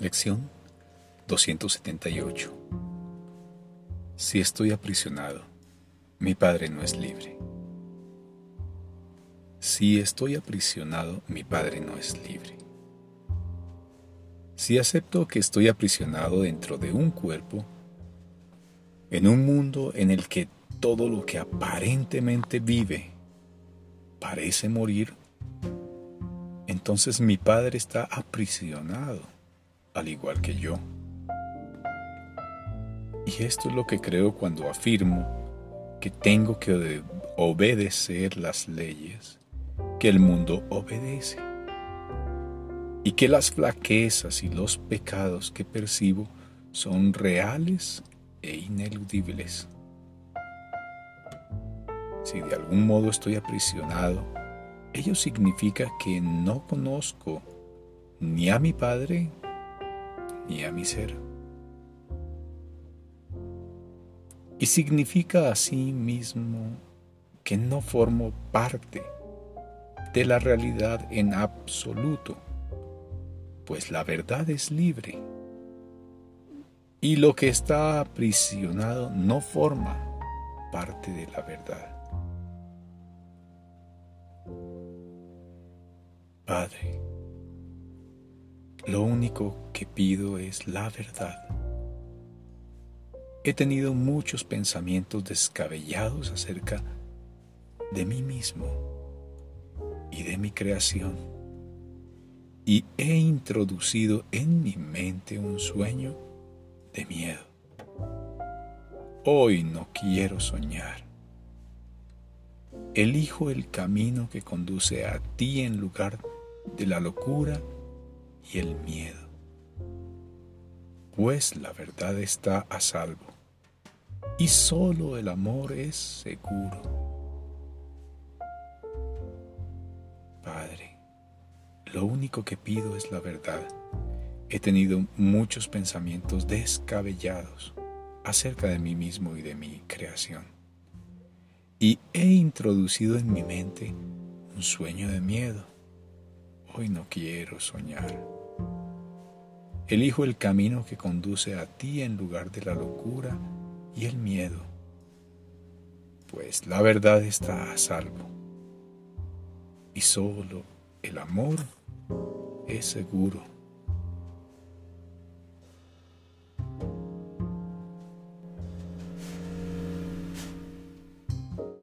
Lección 278 Si estoy aprisionado, mi Padre no es libre. Si estoy aprisionado, mi Padre no es libre. Si acepto que estoy aprisionado dentro de un cuerpo, en un mundo en el que todo lo que aparentemente vive parece morir, entonces mi Padre está aprisionado al igual que yo. Y esto es lo que creo cuando afirmo que tengo que obedecer las leyes que el mundo obedece y que las flaquezas y los pecados que percibo son reales e ineludibles. Si de algún modo estoy aprisionado, ello significa que no conozco ni a mi Padre ni a mi ser. Y significa así mismo que no formo parte de la realidad en absoluto, pues la verdad es libre y lo que está aprisionado no forma parte de la verdad. Padre, lo único que pido es la verdad. He tenido muchos pensamientos descabellados acerca de mí mismo y de mi creación y he introducido en mi mente un sueño de miedo. Hoy no quiero soñar. Elijo el camino que conduce a ti en lugar de la locura y el miedo, pues la verdad está a salvo y solo el amor es seguro. Padre, lo único que pido es la verdad. He tenido muchos pensamientos descabellados acerca de mí mismo y de mi creación. Y he introducido en mi mente un sueño de miedo. Hoy no quiero soñar. Elijo el camino que conduce a ti en lugar de la locura y el miedo, pues la verdad está a salvo y solo el amor es seguro.